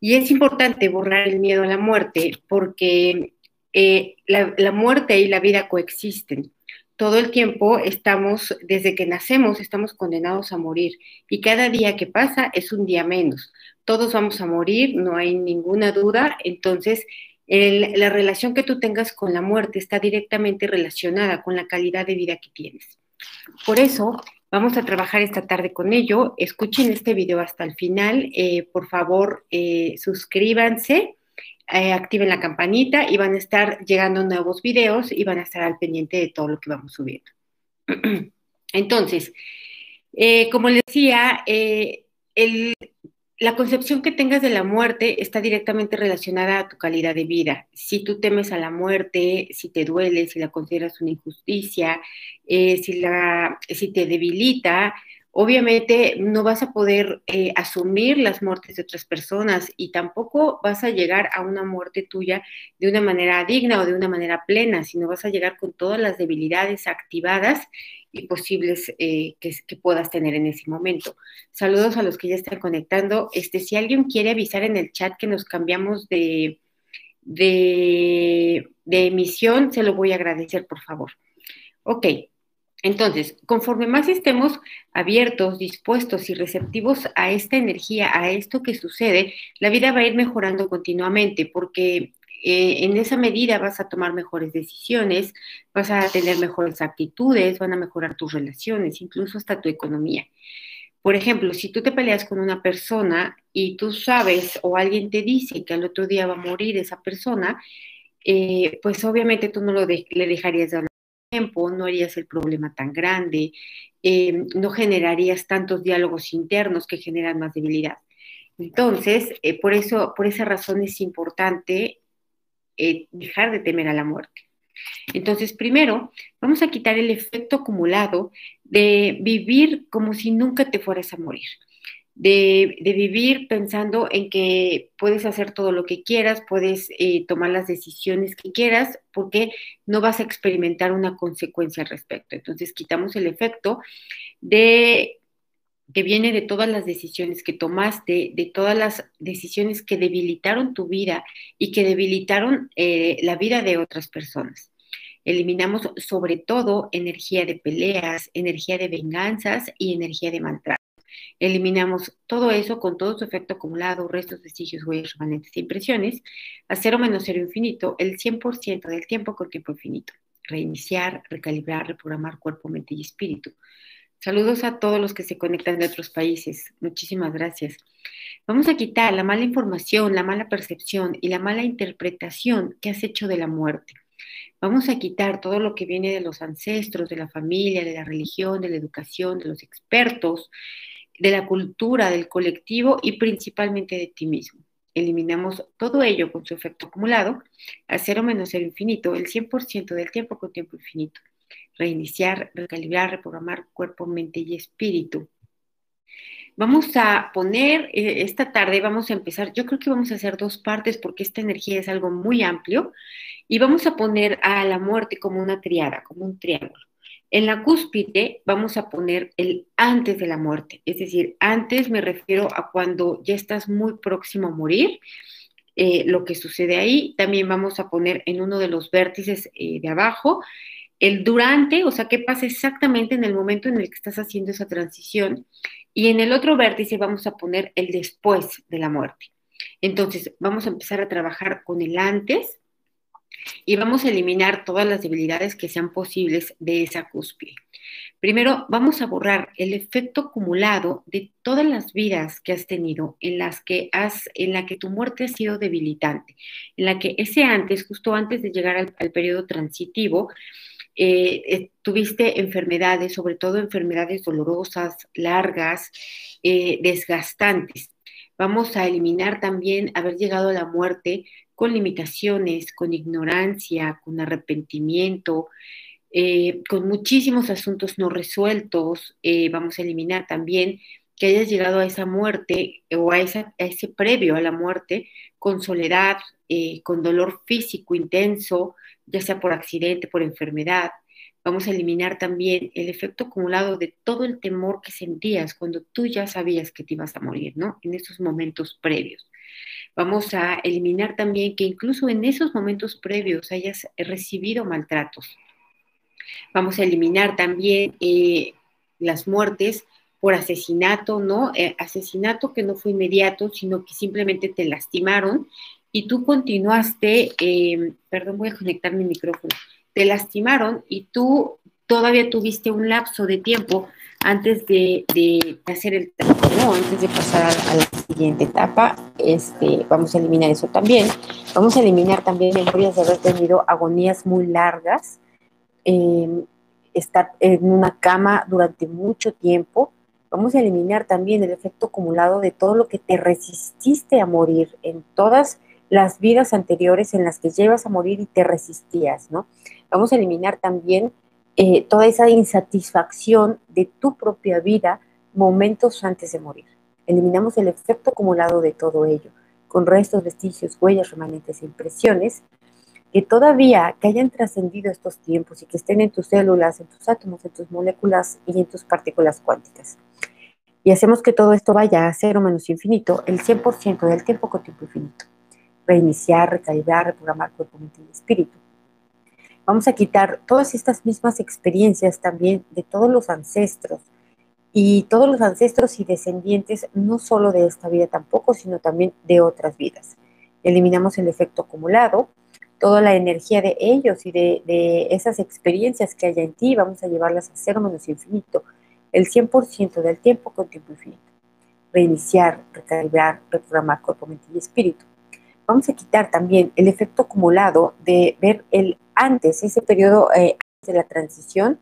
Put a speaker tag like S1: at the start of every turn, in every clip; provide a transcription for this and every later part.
S1: Y es importante borrar el miedo a la muerte porque eh, la, muerte y la vida coexisten. Todo el tiempo estamos, desde que nacemos, estamos condenados a morir y cada día que pasa es un día menos. Todos vamos a morir, no hay ninguna duda. Entonces, la relación que tú tengas con la muerte está directamente relacionada con la calidad de vida que tienes. Por eso, vamos a trabajar esta tarde con ello. Escuchen este video hasta el final. Eh, por favor, eh, suscríbanse, eh, activen la campanita y van a estar llegando nuevos videos y van a estar al pendiente de todo lo que vamos subiendo. Entonces, como les decía, el, la concepción que tengas de la muerte está directamente relacionada a tu calidad de vida. Si tú temes a la muerte, si te duele, si la consideras una injusticia, eh, si, la, si te debilita, obviamente no vas a poder eh, asumir las muertes de otras personas y tampoco vas a llegar a una muerte tuya de una manera digna o de una manera plena, sino vas a llegar con todas las debilidades activadas y posibles eh, que, puedas tener en ese momento. Saludos a los que ya están conectando. Este, si alguien quiere avisar en el chat que nos cambiamos de, de, de emisión, se lo voy a agradecer, por favor. Ok, entonces, conforme más estemos abiertos, dispuestos y receptivos a esta energía, a esto que sucede, la vida va a ir mejorando continuamente porque eh, en esa medida vas a tomar mejores decisiones, vas a tener mejores actitudes, van a mejorar tus relaciones, incluso hasta tu economía. Por ejemplo, si tú te peleas con una persona y tú sabes o alguien te dice que al otro día va a morir esa persona, eh, pues obviamente tú no lo le dejarías de hablar tiempo, no harías el problema tan grande, eh, no generarías tantos diálogos internos que generan más debilidad. Entonces, por eso, por esa razón es importante eh, dejar de temer a la muerte. Entonces, primero, vamos a quitar el efecto acumulado de vivir como si nunca te fueras a morir, de, vivir pensando en que puedes hacer todo lo que quieras, puedes eh, tomar las decisiones que quieras, porque no vas a experimentar una consecuencia al respecto. Entonces, quitamos el efecto de que viene de todas las decisiones que tomaste, de todas las decisiones que debilitaron tu vida y que debilitaron eh, la vida de otras personas. Eliminamos sobre todo energía de peleas, energía de venganzas y energía de maltrato. Eliminamos todo eso con todo su efecto acumulado, restos, vestigios, huellas, remanentes e impresiones, a cero menos cero infinito, el 100% del tiempo con tiempo infinito. Reiniciar, recalibrar, reprogramar cuerpo, mente y espíritu Saludos a todos los que se conectan de otros países. Muchísimas gracias. Vamos a quitar la mala información, la mala percepción y la mala interpretación que has hecho de la muerte. Vamos a quitar todo lo que viene de los ancestros, de la familia, de la religión, de la educación, de los expertos, de la cultura, del colectivo y principalmente de ti mismo. Eliminamos todo ello con su efecto acumulado a cero menos el infinito, el 100% del tiempo con tiempo infinito reiniciar, recalibrar, reprogramar cuerpo, mente y espíritu. Vamos a poner eh, esta tarde, vamos a empezar, yo creo que vamos a hacer dos partes porque esta energía es algo muy amplio y vamos a poner a la muerte como una triada, como un triángulo. En la cúspide vamos a poner el antes de la muerte, es decir, antes me refiero a cuando ya estás muy próximo a morir, eh, lo que sucede ahí. También vamos a poner en uno de los vértices eh, de abajo el durante, o sea, qué pasa exactamente en el momento en el que estás haciendo esa transición. Y en el otro vértice vamos a poner el después de la muerte. Entonces, vamos a empezar a trabajar con el antes y vamos a eliminar todas las debilidades que sean posibles de esa cúspide. Primero, vamos a borrar el efecto acumulado de todas las vidas que has tenido en las que has, en la que tu muerte ha sido debilitante, en la que ese antes, justo antes de llegar al, al periodo transitivo, eh, eh, tuviste enfermedades, sobre todo enfermedades dolorosas, largas, eh, desgastantes. Vamos a eliminar también haber llegado a la muerte con limitaciones, con ignorancia, con arrepentimiento, con muchísimos asuntos no resueltos. vamos a eliminar también que hayas llegado a esa muerte o a, esa, a ese previo a la muerte con soledad, con dolor físico intenso, ya sea por accidente, por enfermedad. Vamos a eliminar también el efecto acumulado de todo el temor que sentías cuando tú ya sabías que te ibas a morir, ¿no? En esos momentos previos. Vamos a eliminar también que incluso en esos momentos previos hayas recibido maltratos. Vamos a eliminar también eh, las muertes por asesinato, ¿no? Eh, asesinato que no fue inmediato, sino que simplemente te lastimaron y tú continuaste, eh, perdón, voy a conectar mi micrófono, te lastimaron y tú todavía tuviste un lapso de tiempo antes de, hacer el trabajo, antes de pasar a, la siguiente etapa, este, vamos a eliminar eso también. Vamos a eliminar también memorias de haber tenido agonías muy largas, eh, estar en una cama durante mucho tiempo. Vamos a eliminar también el efecto acumulado de todo lo que te resististe a morir en todas las vidas anteriores en las que llevas a morir y te resistías, ¿no? Vamos a eliminar también eh, toda esa insatisfacción de tu propia vida momentos antes de morir. Eliminamos el efecto acumulado de todo ello, con restos, vestigios, huellas, remanentes e impresiones que todavía que hayan trascendido estos tiempos y que estén en tus células, en tus átomos, en tus moléculas y en tus partículas cuánticas. Y hacemos que todo esto vaya a cero menos infinito el 100% del tiempo con tiempo infinito. Reiniciar, recalibrar, reprogramar cuerpo, mente y espíritu Vamos a quitar todas estas mismas experiencias también de todos los ancestros y todos los ancestros y descendientes, no solo de esta vida tampoco, sino también de otras vidas. Eliminamos el efecto acumulado, toda la energía de ellos y de, esas experiencias que haya en ti, vamos a llevarlas a cero menos infinito, el 100% del tiempo con tiempo infinito. Reiniciar, recalibrar, reprogramar cuerpo, mente y espíritu. Vamos a quitar también el efecto acumulado de ver el antes, ese periodo eh, de la transición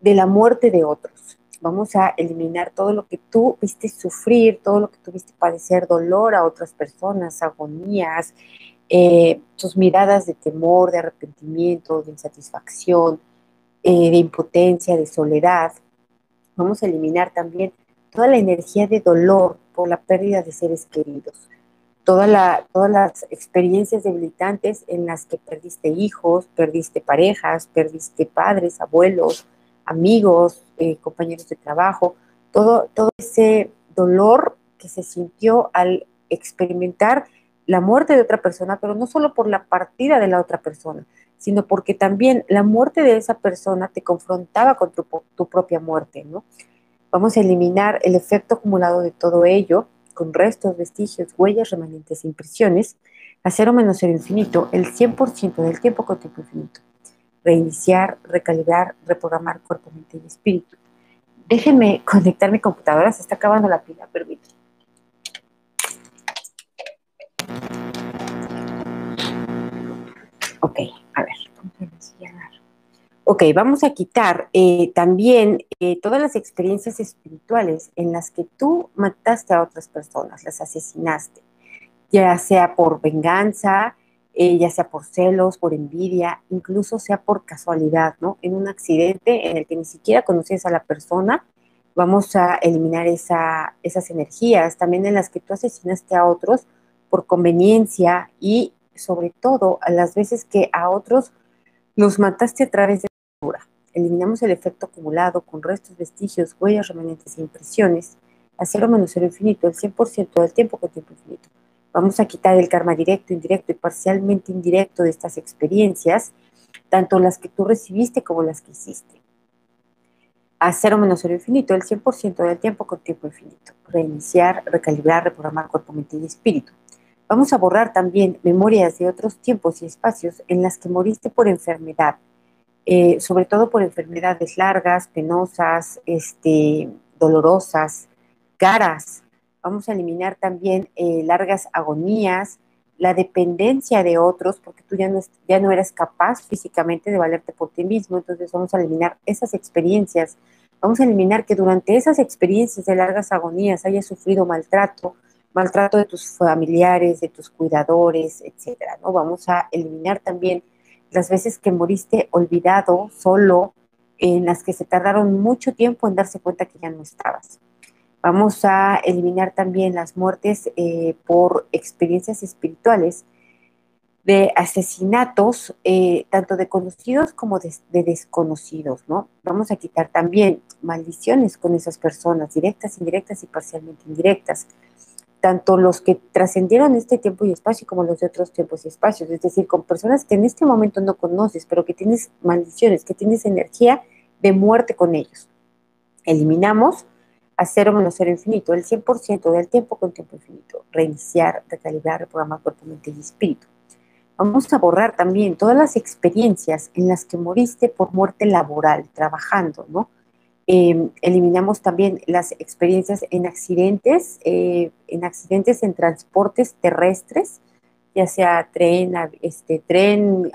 S1: de la muerte de otros. Vamos a eliminar todo lo que tú viste sufrir, todo lo que tú viste padecer dolor a otras personas, agonías, eh, tus miradas de temor, de arrepentimiento, de insatisfacción, eh, de impotencia, de soledad. Vamos a eliminar también toda la energía de dolor por la pérdida de seres queridos. Todas las experiencias debilitantes en las que perdiste hijos, perdiste parejas, perdiste padres, abuelos, amigos, eh, compañeros de trabajo, todo, todo ese dolor que se sintió al experimentar la muerte de otra persona, pero no solo por la partida de la otra persona, sino porque también la muerte de esa persona te confrontaba con tu, propia muerte, ¿no? Vamos a eliminar el efecto acumulado de todo ello con restos, vestigios, huellas, remanentes impresiones, a cero menos cero infinito, el 100% del tiempo con tiempo infinito. Reiniciar, recalibrar, reprogramar cuerpo, mente y espíritu. Déjenme conectar mi computadora, se está acabando la pila, permítanme. Ok, a ver, Ok, vamos a quitar eh, también eh, todas las experiencias espirituales en las que tú mataste a otras personas, las asesinaste, ya sea por venganza, eh, ya sea por celos, por envidia, incluso sea por casualidad, ¿no? En un accidente en el que ni siquiera conoces a la persona, vamos a eliminar esa, esas energías, también en las que tú asesinaste a otros por conveniencia y sobre todo a las veces que a otros los mataste a través de Eliminamos el efecto acumulado con restos, vestigios, huellas, remanentes e impresiones a cero menos cero infinito, el 100% del tiempo con tiempo infinito. Vamos a quitar el karma directo, indirecto y parcialmente indirecto de estas experiencias, tanto las que tú recibiste como las que hiciste. A cero menos cero infinito, el 100% del tiempo con tiempo infinito. Reiniciar, recalibrar, reprogramar cuerpo, mente y espíritu. Vamos a borrar también memorias de otros tiempos y espacios en las que moriste por enfermedad, eh, sobre todo por enfermedades largas, penosas, este, dolorosas, caras. Vamos a eliminar también eh, largas agonías, la dependencia de otros, porque tú ya no, ya eres capaz físicamente de valerte por ti mismo, entonces vamos a eliminar esas experiencias. Vamos a eliminar que durante esas experiencias de largas agonías hayas sufrido maltrato, maltrato de tus familiares, de tus cuidadores, etcétera, ¿no? Vamos a eliminar también las veces que moriste olvidado, solo, en las que se tardaron mucho tiempo en darse cuenta que ya no estabas. Vamos a eliminar también las muertes eh, por experiencias espirituales de asesinatos, eh, tanto de conocidos como de, desconocidos, ¿no? Vamos a quitar también maldiciones con esas personas, directas, indirectas y parcialmente indirectas, tanto los que trascendieron este tiempo y espacio como los de otros tiempos y espacios, es decir, con personas que en este momento no conoces, pero que tienes maldiciones, que tienes energía de muerte con ellos. Eliminamos a cero menos cero infinito, el 100% del tiempo con tiempo infinito, reiniciar, recalibrar, reprogramar cuerpo, mente y espíritu Vamos a borrar también todas las experiencias en las que moriste por muerte laboral, trabajando, ¿no? Em, eliminamos también las experiencias en accidentes, eh, en accidentes en transportes terrestres, ya sea tren, este, tren,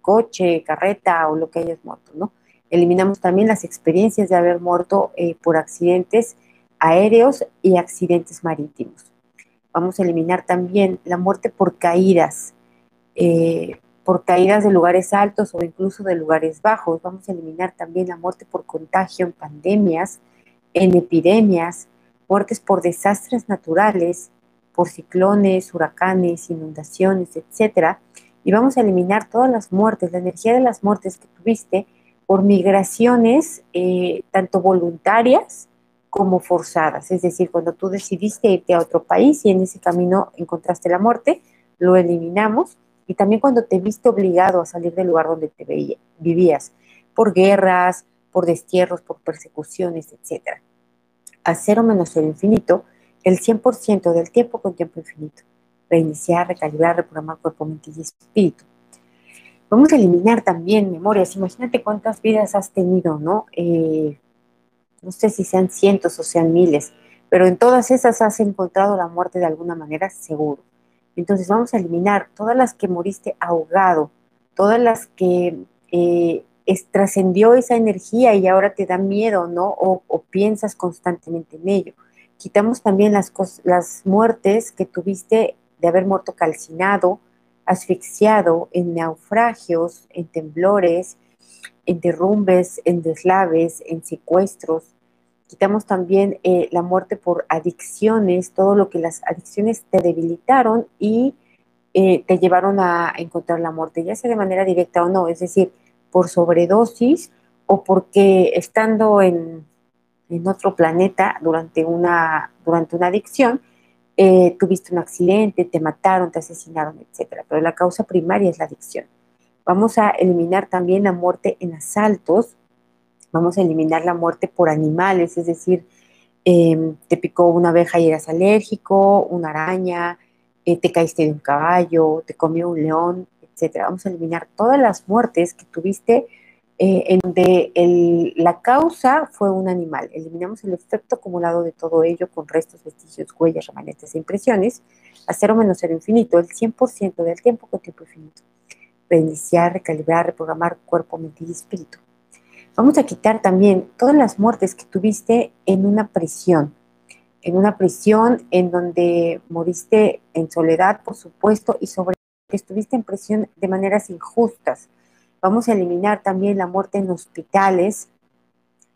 S1: coche, carreta o lo que hayas muerto, ¿no? Eliminamos también las experiencias de haber muerto eh, por accidentes aéreos y accidentes marítimos. Vamos a eliminar también la muerte por caídas, eh, por caídas de lugares altos o incluso de lugares bajos. Vamos a eliminar también la muerte por contagio en pandemias, en epidemias, muertes por desastres naturales, por ciclones, huracanes, inundaciones, etc. Y vamos a eliminar todas las muertes, la energía de las muertes que tuviste por migraciones, eh, tanto voluntarias como forzadas. Es decir, cuando tú decidiste irte a otro país y en ese camino encontraste la muerte, lo eliminamos y también cuando te viste obligado a salir del lugar donde te vivías, por guerras, por destierros, por persecuciones, etc. A cero menos el infinito, el 100% del tiempo con tiempo infinito. Reiniciar, recalibrar, reprogramar cuerpo, mente y espíritu. Vamos a eliminar también memorias. Imagínate cuántas vidas has tenido, ¿no? Eh, no sé si sean cientos o sean miles, pero en todas esas has encontrado la muerte de alguna manera, seguro. Entonces vamos a eliminar todas las que moriste ahogado, todas las que eh, trascendió esa energía y ahora te da miedo, ¿no? O, piensas constantemente en ello. Quitamos también las, las muertes que tuviste de haber muerto calcinado, asfixiado, en naufragios, en temblores, en derrumbes, en deslaves, en secuestros, quitamos también eh, la muerte por adicciones, todo lo que las adicciones te debilitaron y eh, te llevaron a encontrar la muerte, ya sea de manera directa o no, es decir, por sobredosis o porque estando en, otro planeta durante una, durante una adicción, eh, tuviste un accidente, te mataron, te asesinaron, etc. Pero la causa primaria es la adicción. Vamos a eliminar también la muerte en asaltos, vamos a eliminar la muerte por animales, es decir, em, te picó una abeja y eras alérgico, una araña, eh, te caíste de un caballo, te comió un león, etcétera. Vamos a eliminar todas las muertes que tuviste eh, en donde la causa fue un animal. Eliminamos el efecto acumulado de todo ello con restos, vestigios, huellas, remanentes e impresiones a cero menos cero infinito, el 100% del tiempo con tiempo infinito. Reiniciar, recalibrar, reprogramar cuerpo, mente y espíritu. Vamos a quitar también todas las muertes que tuviste en una prisión, en una prisión en donde moriste en soledad, por supuesto, y sobre que estuviste en prisión de maneras injustas. Vamos a eliminar también la muerte en hospitales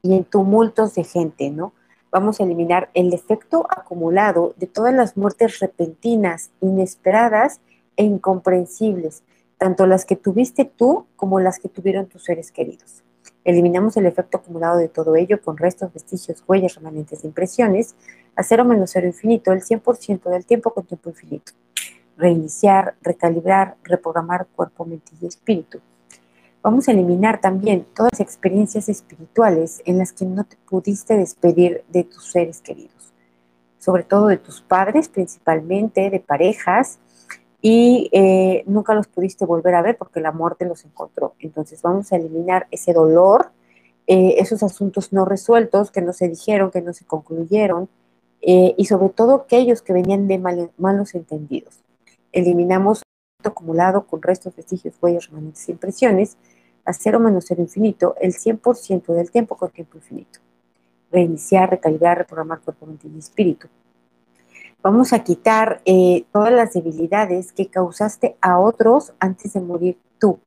S1: y en tumultos de gente, ¿no? Vamos a eliminar el efecto acumulado de todas las muertes repentinas, inesperadas e incomprensibles, tanto las que tuviste tú como las que tuvieron tus seres queridos. Eliminamos el efecto acumulado de todo ello con restos, vestigios, huellas, remanentes, impresiones, a cero menos cero infinito, el 100% del tiempo con tiempo infinito. Reiniciar, recalibrar, reprogramar cuerpo, mente y espíritu. Vamos a eliminar también todas las experiencias espirituales en las que no te pudiste despedir de tus seres queridos, sobre todo de tus padres principalmente, de parejas, y eh, nunca los pudiste volver a ver porque la muerte los encontró. Entonces vamos a eliminar ese dolor, eh, esos asuntos no resueltos que no se dijeron, que no se concluyeron, eh, y sobre todo aquellos que venían de malos entendidos. Eliminamos el acumulado con restos, vestigios, huellas, remanentes impresiones a cero menos cero infinito el 100% del tiempo con tiempo infinito. Reiniciar, recalibrar, reprogramar cuerpo, mente y espíritu vamos a quitar eh, todas las debilidades que causaste a otros antes de morir tú.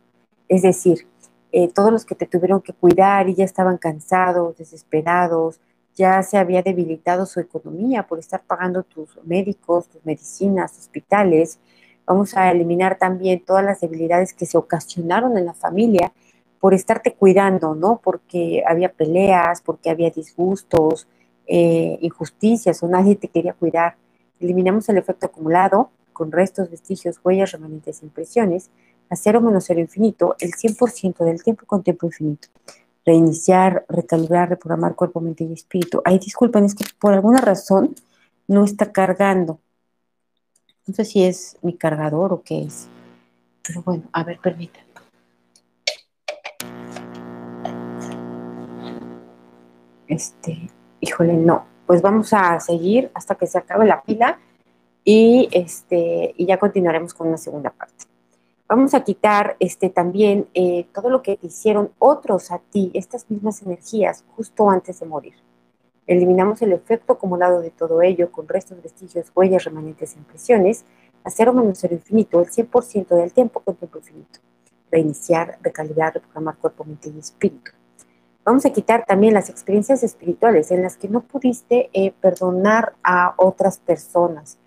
S1: Es decir, eh, todos los que te tuvieron que cuidar y ya estaban cansados, desesperados, ya se había debilitado su economía por estar pagando tus médicos, tus medicinas, hospitales, Vamos a eliminar también todas las debilidades que se ocasionaron en la familia por estarte cuidando, ¿no? Porque había peleas, porque había disgustos, eh, injusticias o nadie te quería cuidar. Eliminamos el efecto acumulado con restos, vestigios, huellas, remanentes, impresiones, a cero menos cero infinito, el 100% del tiempo con tiempo infinito. Reiniciar, recalibrar, reprogramar cuerpo, mente y espíritu. Ay, disculpen, es que por alguna razón no está cargando. No sé si es mi cargador o qué es. Pero bueno, a ver, permítanme. Este, híjole, no. Pues vamos a seguir hasta que se acabe la pila y, este, y ya continuaremos con una segunda parte. Vamos a quitar este, también eh, todo lo que te hicieron otros a ti, estas mismas energías, justo antes de morir. Eliminamos el efecto acumulado de todo ello con restos, vestigios, huellas, remanentes e impresiones, a cero menos cero infinito, el 100% del tiempo con tiempo infinito. Reiniciar, recalibrar, reprogramar cuerpo, mente y espíritu. Vamos a quitar también las experiencias espirituales en las que no pudiste eh, perdonar a otras personas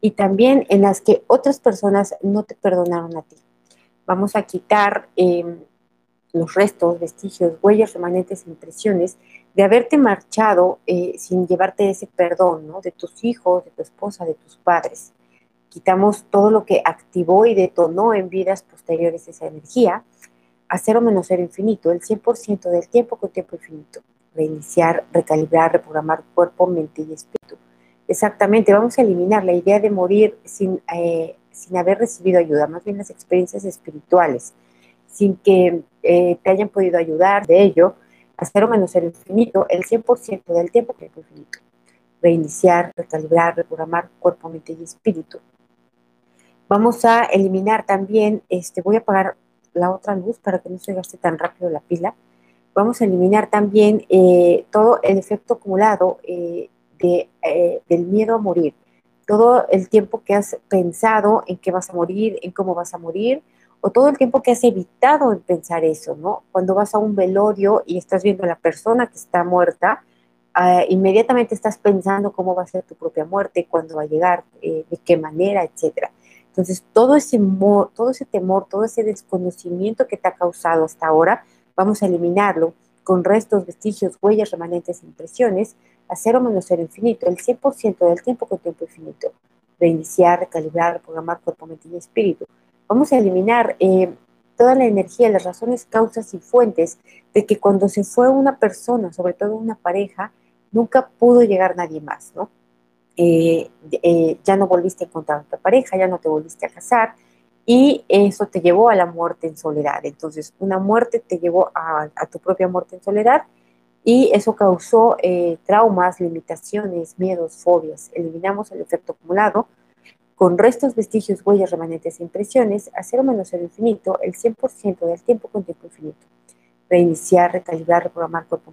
S1: y también en las que otras personas no te perdonaron a ti. Vamos a quitar em, los restos, vestigios, huellas remanentes, impresiones de haberte marchado eh, sin llevarte ese perdón, ¿no? De tus hijos, de tu esposa, de tus padres. Quitamos todo lo que activó y detonó en vidas posteriores esa energía a cero menos cero infinito, el 100% del tiempo con tiempo infinito. Reiniciar, recalibrar, reprogramar cuerpo, mente y espíritu. Exactamente, vamos a eliminar la idea de morir sin, eh, sin haber recibido ayuda, más bien las experiencias espirituales, sin que eh, te hayan podido ayudar de ello, a cero menos cero infinito, el 100% del tiempo tiempo infinito. Reiniciar, recalibrar, reprogramar cuerpo, mente y espíritu. Vamos a eliminar también, este, voy a apagar la otra luz para que no se gaste tan rápido la pila. Vamos a eliminar también eh, todo el efecto acumulado eh, de, del miedo a morir todo el tiempo que has pensado en que vas a morir, en cómo vas a morir, o todo el tiempo que has evitado en pensar eso, ¿no? Cuando vas a un velorio y estás viendo a la persona que está muerta, ah, inmediatamente estás pensando cómo va a ser tu propia muerte, cuándo va a llegar, eh, de qué manera, etcétera. Entonces, todo ese, todo ese temor, todo ese desconocimiento que te ha causado hasta ahora, vamos a eliminarlo con restos, vestigios, huellas, remanentes, impresiones, a cero menos cero infinito, el 100% del tiempo con tiempo infinito. Reiniciar, recalibrar, reprogramar cuerpo, mente y espíritu. Vamos a eliminar eh, toda la energía, las razones, causas y fuentes de que cuando se fue una persona, sobre todo una pareja, nunca pudo llegar nadie más, ¿no? Eh, eh, ya no volviste a encontrar a tu pareja, ya no te volviste a casar, y eso te llevó a la muerte en soledad. Entonces, una muerte te llevó a, a tu propia muerte en soledad y eso causó eh, traumas, limitaciones, miedos, fobias. Eliminamos el efecto acumulado con restos, vestigios, huellas, remanentes e impresiones a cero menos el infinito, el 100% del tiempo con tiempo infinito. Reiniciar, recalibrar, reprogramar cuerpo,